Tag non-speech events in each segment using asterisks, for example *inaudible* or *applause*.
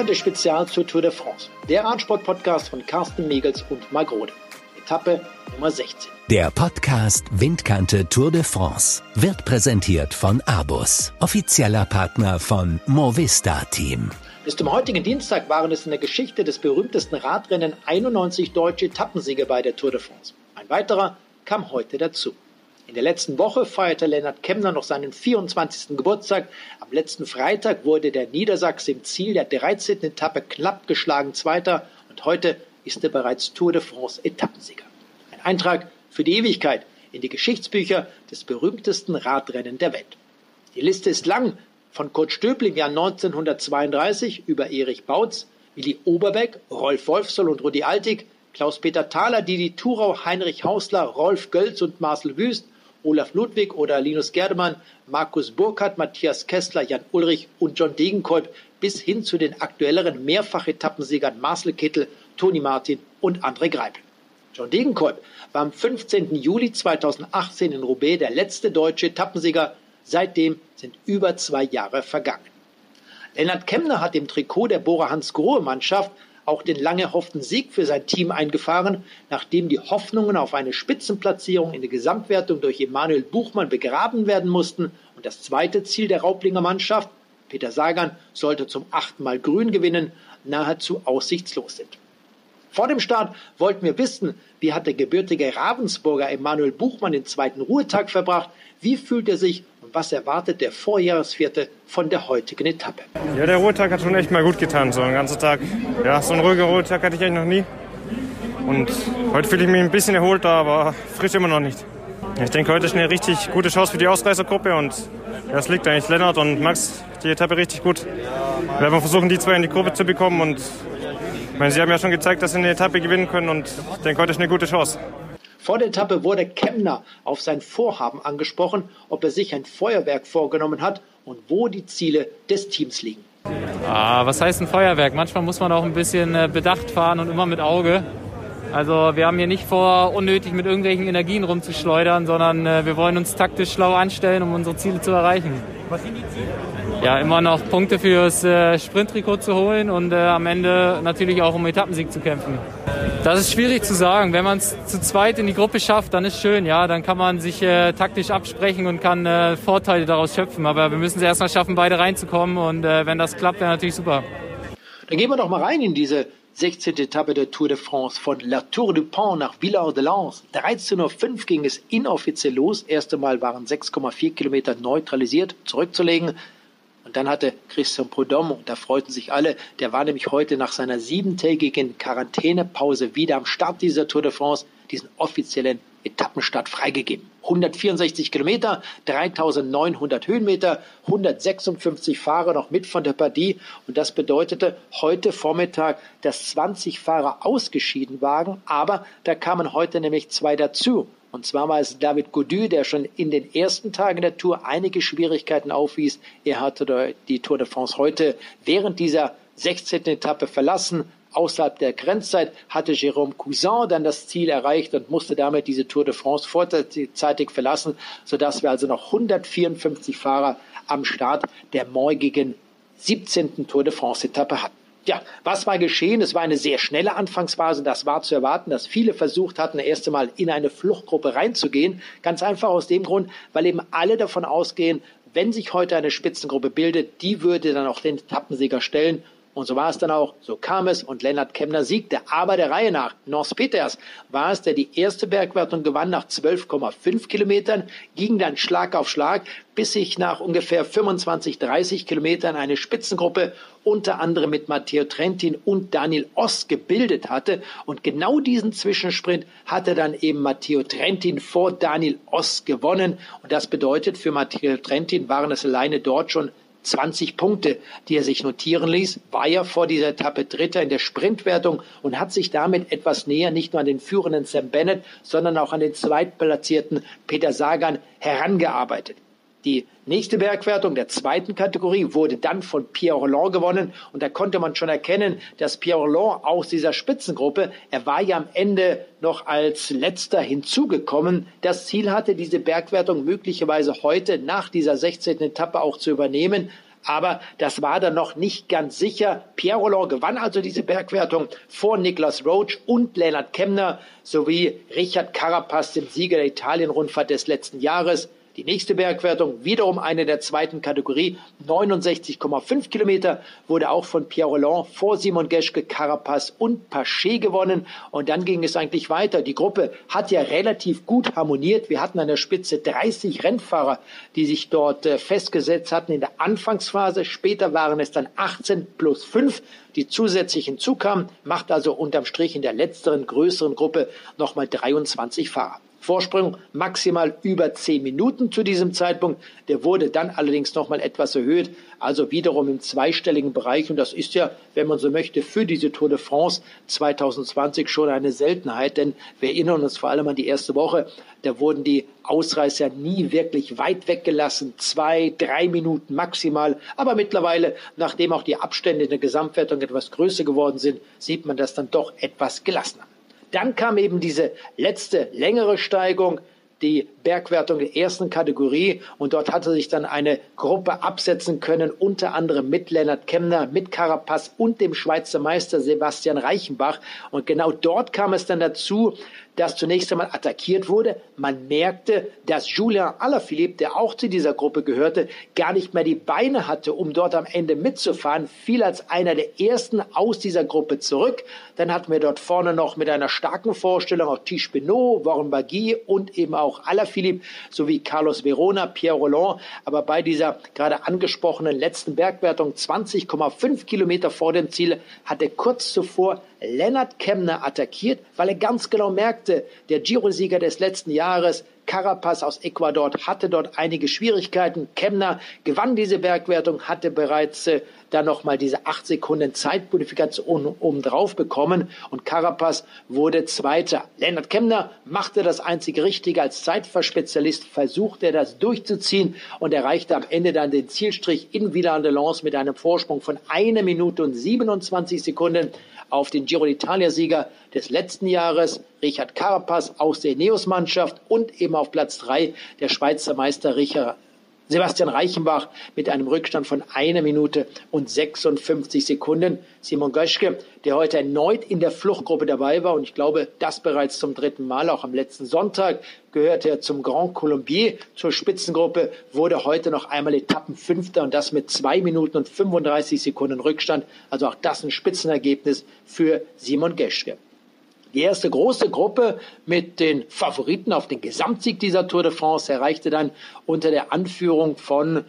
Windkante Spezial zur Tour de France. Der Radsport-Podcast von Carsten Megels und Margrode. Etappe Nummer 16. Der Podcast Windkante Tour de France wird präsentiert von Abus, offizieller Partner von Movista Team. Bis zum heutigen Dienstag waren es in der Geschichte des berühmtesten Radrennen 91 deutsche Etappensiege bei der Tour de France. Ein weiterer kam heute dazu. In der letzten Woche feierte Lennart Kemner noch seinen 24. Geburtstag. Am letzten Freitag wurde der Niedersachse im Ziel der 13. Etappe knapp geschlagen Zweiter und heute ist er bereits Tour de France Etappensieger. Ein Eintrag für die Ewigkeit in die Geschichtsbücher des berühmtesten Radrennen der Welt. Die Liste ist lang, von Kurt Stöbel im Jahr 1932 über Erich Bautz, Willi Oberbeck, Rolf Wolfsoll und Rudi Altig, Klaus-Peter Thaler, Didi Thurau, Heinrich Hausler, Rolf Gölz und Marcel Wüst Olaf Ludwig oder Linus Gerdemann, Markus Burkhardt, Matthias Kessler, Jan Ulrich und John Degenkolb bis hin zu den aktuelleren Mehrfach-Etappensiegern Marcel Kittel, Toni Martin und André Greipel. John Degenkolb war am 15. Juli 2018 in Roubaix der letzte deutsche Etappensieger. Seitdem sind über zwei Jahre vergangen. Lennart Kemner hat im Trikot der Bora Hans Grohe Mannschaft auch den lange erhofften Sieg für sein Team eingefahren, nachdem die Hoffnungen auf eine Spitzenplatzierung in der Gesamtwertung durch Emanuel Buchmann begraben werden mussten und das zweite Ziel der Raublinger Mannschaft, Peter Sagan, sollte zum achten Mal Grün gewinnen, nahezu aussichtslos sind. Vor dem Start wollten wir wissen, wie hat der gebürtige Ravensburger Emanuel Buchmann den zweiten Ruhetag verbracht, wie fühlt er sich und was erwartet der Vorjahresvierte von der heutigen Etappe? Ja, der Ruhetag hat schon echt mal gut getan, so einen ganzen Tag. Ja, so einen ruhigen Ruhetag hatte ich eigentlich noch nie. Und heute fühle ich mich ein bisschen erholt, aber frisch immer noch nicht. Ich denke, heute ist eine richtig gute Chance für die Ausreißergruppe und ja, es liegt eigentlich Lennart und Max die Etappe richtig gut. Wir werden versuchen, die zwei in die Gruppe zu bekommen und meine, sie haben ja schon gezeigt, dass sie eine Etappe gewinnen können und ich denke, heute ist eine gute Chance. Vor der Etappe wurde Kemner auf sein Vorhaben angesprochen, ob er sich ein Feuerwerk vorgenommen hat und wo die Ziele des Teams liegen. Ah, was heißt ein Feuerwerk? Manchmal muss man auch ein bisschen äh, bedacht fahren und immer mit Auge. Also wir haben hier nicht vor, unnötig mit irgendwelchen Energien rumzuschleudern, sondern äh, wir wollen uns taktisch schlau anstellen, um unsere Ziele zu erreichen. Was sind die Ziele? Ja, immer noch Punkte fürs äh, Sprinttrikot zu holen und äh, am Ende natürlich auch um Etappensieg zu kämpfen. Das ist schwierig zu sagen. Wenn man es zu zweit in die Gruppe schafft, dann ist schön. Ja, dann kann man sich äh, taktisch absprechen und kann äh, Vorteile daraus schöpfen. Aber wir müssen es erstmal schaffen, beide reinzukommen. Und äh, wenn das klappt, wäre natürlich super. Dann gehen wir doch mal rein in diese 16. Etappe der Tour de France von La Tour du Pont nach Villard-de-Lans. 13.05 Uhr ging es inoffiziell los. Erste Mal waren 6,4 Kilometer neutralisiert, zurückzulegen. Und dann hatte Christian Prudhomme, und da freuten sich alle, der war nämlich heute nach seiner siebentägigen Quarantänepause wieder am Start dieser Tour de France, diesen offiziellen Etappenstart freigegeben. 164 Kilometer, 3900 Höhenmeter, 156 Fahrer noch mit von der Partie. Und das bedeutete heute Vormittag, dass 20 Fahrer ausgeschieden waren. Aber da kamen heute nämlich zwei dazu. Und zwar war es David Gaudu, der schon in den ersten Tagen der Tour einige Schwierigkeiten aufwies. Er hatte die Tour de France heute während dieser 16. Etappe verlassen. Außerhalb der Grenzzeit hatte Jérôme Cousin dann das Ziel erreicht und musste damit diese Tour de France vorzeitig verlassen, sodass wir also noch 154 Fahrer am Start der morgigen 17. Tour de France Etappe hatten. Ja, was war geschehen? Es war eine sehr schnelle Anfangsphase. Das war zu erwarten, dass viele versucht hatten, erst einmal in eine Fluchtgruppe reinzugehen. Ganz einfach aus dem Grund, weil eben alle davon ausgehen, wenn sich heute eine Spitzengruppe bildet, die würde dann auch den Etappensieger stellen. Und so war es dann auch, so kam es und Lennart Kemner siegte. Aber der Reihe nach, North Peters war es, der die erste Bergwertung gewann nach 12,5 Kilometern, ging dann Schlag auf Schlag, bis sich nach ungefähr 25, 30 Kilometern eine Spitzengruppe unter anderem mit Matteo Trentin und Daniel Oss gebildet hatte. Und genau diesen Zwischensprint hatte dann eben Matteo Trentin vor Daniel Oss gewonnen. Und das bedeutet, für Matteo Trentin waren es alleine dort schon 20 Punkte, die er sich notieren ließ, war ja vor dieser Etappe Dritter in der Sprintwertung und hat sich damit etwas näher nicht nur an den führenden Sam Bennett, sondern auch an den zweitplatzierten Peter Sagan herangearbeitet. Die nächste Bergwertung der zweiten Kategorie wurde dann von Pierre Roland gewonnen und da konnte man schon erkennen, dass Pierre Roland aus dieser Spitzengruppe, er war ja am Ende noch als letzter hinzugekommen, das Ziel hatte, diese Bergwertung möglicherweise heute nach dieser 16. Etappe auch zu übernehmen. aber das war dann noch nicht ganz sicher. Pierre Roland gewann also diese Bergwertung vor Niklas Roach und Lennart Kemner sowie Richard Carapaz, dem Sieger der Italien-Rundfahrt des letzten Jahres. Die nächste Bergwertung, wiederum eine der zweiten Kategorie, 69,5 Kilometer, wurde auch von Pierre Roland vor Simon Geschke, Carapaz und Paché gewonnen. Und dann ging es eigentlich weiter. Die Gruppe hat ja relativ gut harmoniert. Wir hatten an der Spitze 30 Rennfahrer, die sich dort äh, festgesetzt hatten in der Anfangsphase. Später waren es dann 18 plus 5 die zusätzlich hinzukamen, macht also unterm Strich in der letzteren größeren Gruppe nochmal 23 Fahrer. Vorsprung maximal über zehn Minuten zu diesem Zeitpunkt. Der wurde dann allerdings noch mal etwas erhöht, also wiederum im zweistelligen Bereich. Und das ist ja, wenn man so möchte, für diese Tour de France 2020 schon eine Seltenheit. Denn wir erinnern uns vor allem an die erste Woche. Da wurden die Ausreißer nie wirklich weit weggelassen. Zwei, drei Minuten maximal. Aber mittlerweile, nachdem auch die Abstände in der Gesamtwertung etwas größer geworden sind, sieht man das dann doch etwas gelassener. Dann kam eben diese letzte längere Steigung, die Bergwertung der ersten Kategorie und dort hatte sich dann eine Gruppe absetzen können, unter anderem mit Lennart Kemner, mit Carapaz und dem Schweizer Meister Sebastian Reichenbach. Und genau dort kam es dann dazu, dass zunächst einmal attackiert wurde. Man merkte, dass Julien Alaphilippe, der auch zu dieser Gruppe gehörte, gar nicht mehr die Beine hatte, um dort am Ende mitzufahren, fiel als einer der ersten aus dieser Gruppe zurück. Dann hatten wir dort vorne noch mit einer starken Vorstellung auch Tiche Benot, Warren Bagui und eben auch Alaphilippe sowie Carlos Verona, Pierre Roland. Aber bei dieser gerade angesprochenen letzten Bergwertung 20,5 Kilometer vor dem Ziel hatte kurz zuvor Lennart Kemner attackiert, weil er ganz genau merkte, der Giro-Sieger des letzten Jahres, Carapaz aus Ecuador, hatte dort einige Schwierigkeiten. Kemner gewann diese Bergwertung, hatte bereits äh, dann nochmal diese acht Sekunden Zeitbonifikation obendrauf bekommen und Carapaz wurde Zweiter. Lennart Kemner machte das einzige Richtige als Zeitverspezialist, versuchte er das durchzuziehen und erreichte am Ende dann den Zielstrich in Villard-de-Lans mit einem Vorsprung von einer Minute und 27 Sekunden auf den Giro d'Italia-Sieger des letzten Jahres, Richard Carapaz aus der Neos-Mannschaft und eben auf Platz drei der Schweizer Meister Richard Sebastian Reichenbach mit einem Rückstand von einer Minute und 56 Sekunden. Simon Göschke, der heute erneut in der Fluchtgruppe dabei war und ich glaube, das bereits zum dritten Mal, auch am letzten Sonntag gehörte er zum Grand Colombier, zur Spitzengruppe, wurde heute noch einmal Etappenfünfter und das mit zwei Minuten und 35 Sekunden Rückstand. Also auch das ein Spitzenergebnis für Simon Göschke. Die erste große Gruppe mit den Favoriten auf den Gesamtsieg dieser Tour de France erreichte dann unter der Anführung von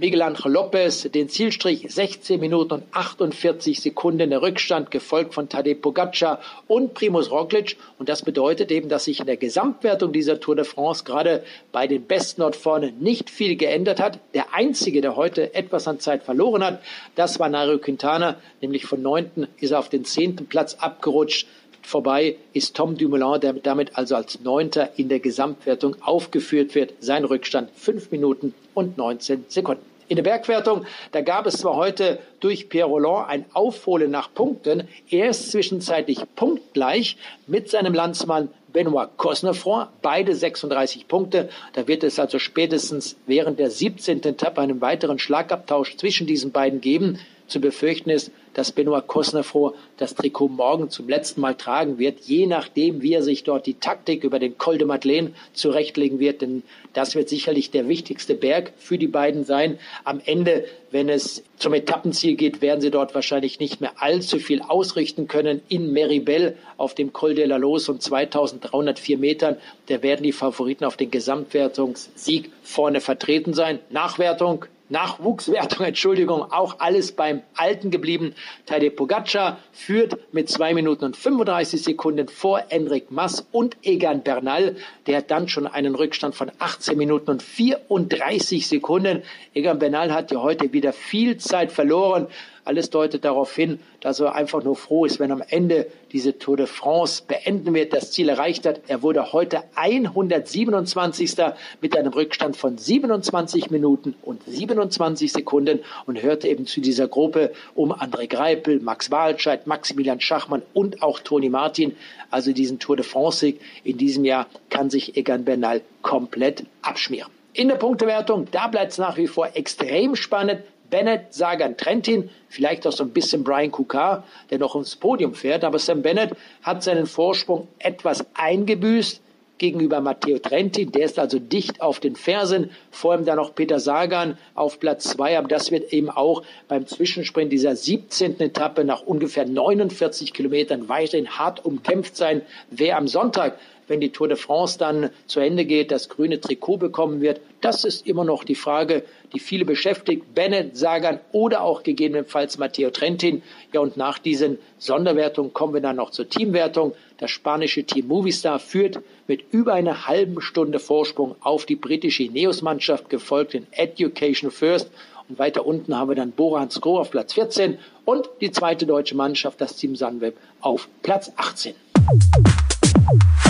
Miguel Angel Lopez den Zielstrich 16 Minuten und 48 Sekunden der Rückstand, gefolgt von Tadej Pogacar und Primus Roglic. Und das bedeutet eben, dass sich in der Gesamtwertung dieser Tour de France gerade bei den Besten dort vorne nicht viel geändert hat. Der einzige, der heute etwas an Zeit verloren hat, das war Nairo Quintana, nämlich von neunten ist er auf den zehnten Platz abgerutscht vorbei ist Tom Dumoulin, der damit also als Neunter in der Gesamtwertung aufgeführt wird. Sein Rückstand fünf Minuten und 19 Sekunden. In der Bergwertung, da gab es zwar heute durch Pierre Roland ein Aufholen nach Punkten. Er ist zwischenzeitlich punktgleich mit seinem Landsmann Benoit Cosnefroy, beide 36 Punkte. Da wird es also spätestens während der 17. Etappe einen weiteren Schlagabtausch zwischen diesen beiden geben. Zu befürchten ist, dass Benoit Cosnefroy das Trikot morgen zum letzten Mal tragen wird, je nachdem, wie er sich dort die Taktik über den Col de Madeleine zurechtlegen wird, denn das wird sicherlich der wichtigste Berg für die beiden sein. Am Ende, wenn es zum Etappenziel geht, werden sie dort wahrscheinlich nicht mehr allzu viel ausrichten können. In Meribel auf dem Col de la Los und 2304 Metern, da werden die Favoriten auf den Gesamtwertungssieg vorne vertreten sein. Nachwertung Nachwuchswertung, *laughs* Entschuldigung, auch alles beim Alten geblieben. Tadej Pogacar führt mit zwei Minuten und 35 Sekunden vor Enric Mas und Egan Bernal. Der hat dann schon einen Rückstand von 18 Minuten und 34 Sekunden. Egan Bernal hat ja heute wieder viel Zeit verloren. Alles deutet darauf hin, dass er einfach nur froh ist, wenn am Ende diese Tour de France beenden wird, das Ziel erreicht hat. Er wurde heute 127. mit einem Rückstand von 27 Minuten und 27 Sekunden und hörte eben zu dieser Gruppe um André Greipel, Max Walscheid, Maximilian Schachmann und auch Toni Martin. Also diesen Tour de France-Sieg in diesem Jahr kann sich Egan Bernal komplett abschmieren. In der Punktewertung, da bleibt es nach wie vor extrem spannend. Bennett, Sagan, Trentin, vielleicht auch so ein bisschen Brian Kukar, der noch ins Podium fährt. Aber Sam Bennett hat seinen Vorsprung etwas eingebüßt gegenüber Matteo Trentin. Der ist also dicht auf den Fersen. Vor ihm dann noch Peter Sagan auf Platz zwei. Aber das wird eben auch beim Zwischensprint dieser 17. Etappe nach ungefähr 49 Kilometern weiterhin hart umkämpft sein. Wer am Sonntag wenn die Tour de France dann zu Ende geht, das grüne Trikot bekommen wird. Das ist immer noch die Frage, die viele beschäftigt. Bennett, Sagan oder auch gegebenenfalls Matteo Trentin. Ja, und nach diesen Sonderwertungen kommen wir dann noch zur Teamwertung. Das spanische Team Movistar führt mit über einer halben Stunde Vorsprung auf die britische Ineos-Mannschaft, gefolgt in Education First. Und weiter unten haben wir dann Bora Hansgrohe auf Platz 14 und die zweite deutsche Mannschaft, das Team Sunweb, auf Platz 18.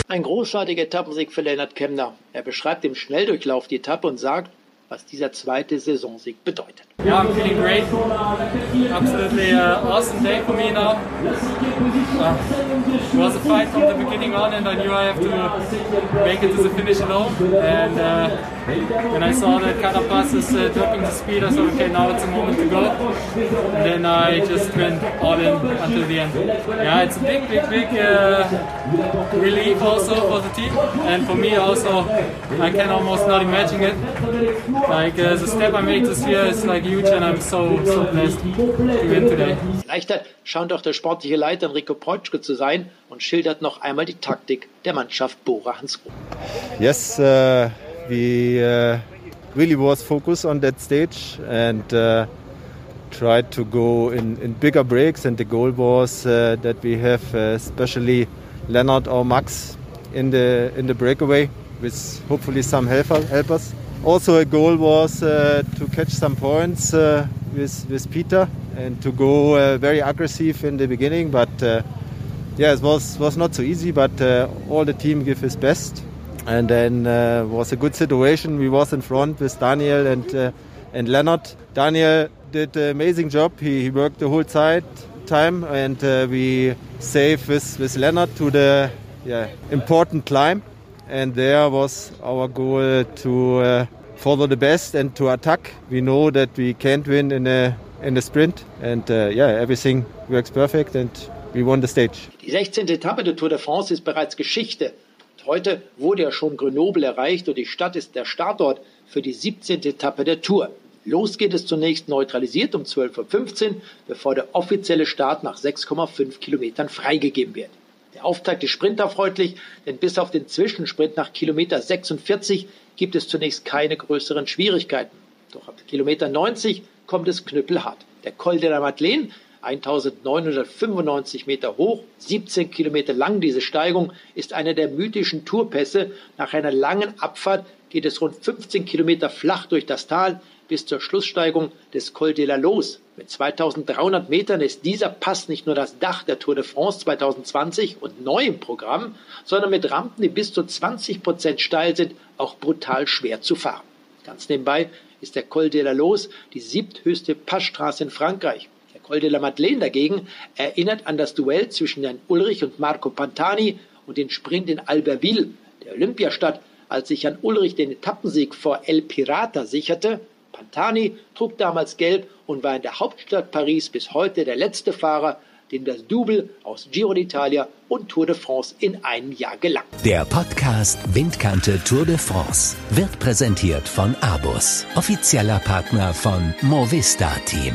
Ein großartiger Etappensieg für Lennart Kemner. Er beschreibt im Schnelldurchlauf die Etappe und sagt, was dieser zweite Saisonsieg bedeutet. Yeah, I'm feeling great. Absolutely uh, awesome day for me now. Uh, it was a fight from the beginning on, and I knew I have to make it to the finish alone. And uh, when I saw that Carapaz is uh, dropping the speed, I thought, okay, now it's a moment to go. And then I just went all in until the end. Yeah, it's a big, big, big uh, relief also for the team, and for me also. I can almost not imagine it. Like uh, the step I made this year is like huge and I'm so, so blessed to win today. Leichter scheint auch der sportliche Leiter Enrico Preutschke zu sein und schildert noch einmal die Taktik der Mannschaft Bora Hansgrohe. Yes, uh, we uh, really was focused on that stage and uh, tried to go in, in bigger breaks and the goal was uh, that we have uh, especially Leonard or Max in the in the breakaway with hopefully some helper, helpers. Also, a goal was uh, to catch some points uh, with, with Peter and to go uh, very aggressive in the beginning. But uh, yeah, it was, was not so easy, but uh, all the team gave his best. And then uh, was a good situation. We was in front with Daniel and, and Leonard. Daniel did an amazing job. He, he worked the whole side, time and we saved with, with Leonard to the yeah, important climb and there was our goal to uh, follow the best and to attack. We know that we can't win in a in a sprint, and uh, yeah, everything works perfect, and we won the stage. Die 16. Etappe der Tour de France ist bereits Geschichte. Und heute wurde ja schon Grenoble erreicht und die Stadt ist der Startort für die 17. Etappe der Tour. Los geht es zunächst neutralisiert um 12.15 Uhr, bevor der offizielle Start nach 6,5 Kilometern freigegeben wird. Der Auftakt ist sprinterfreundlich, denn bis auf den Zwischensprint nach Kilometer 46 gibt es zunächst keine größeren Schwierigkeiten. Doch ab Kilometer 90 kommt es knüppelhart. Der Col de la Madeleine, 1995 Meter hoch, 17 Kilometer lang diese Steigung, ist einer der mythischen Tourpässe. Nach einer langen Abfahrt geht es rund 15 Kilometer flach durch das Tal, bis zur Schlusssteigung des Col de la Los. Mit 2300 Metern ist dieser Pass nicht nur das Dach der Tour de France 2020 und neu im Programm, sondern mit Rampen, die bis zu 20 Prozent steil sind, auch brutal schwer zu fahren. Ganz nebenbei ist der Col de la Los die siebthöchste Passstraße in Frankreich. Der Col de la Madeleine dagegen erinnert an das Duell zwischen Jan Ulrich und Marco Pantani und den Sprint in Albertville, der Olympiastadt, als sich Jan Ulrich den Etappensieg vor El Pirata sicherte, Pantani trug damals gelb und war in der Hauptstadt Paris bis heute der letzte Fahrer, dem das Double aus Giro d'Italia und Tour de France in einem Jahr gelang. Der Podcast Windkante Tour de France wird präsentiert von Abus, offizieller Partner von Movista Team.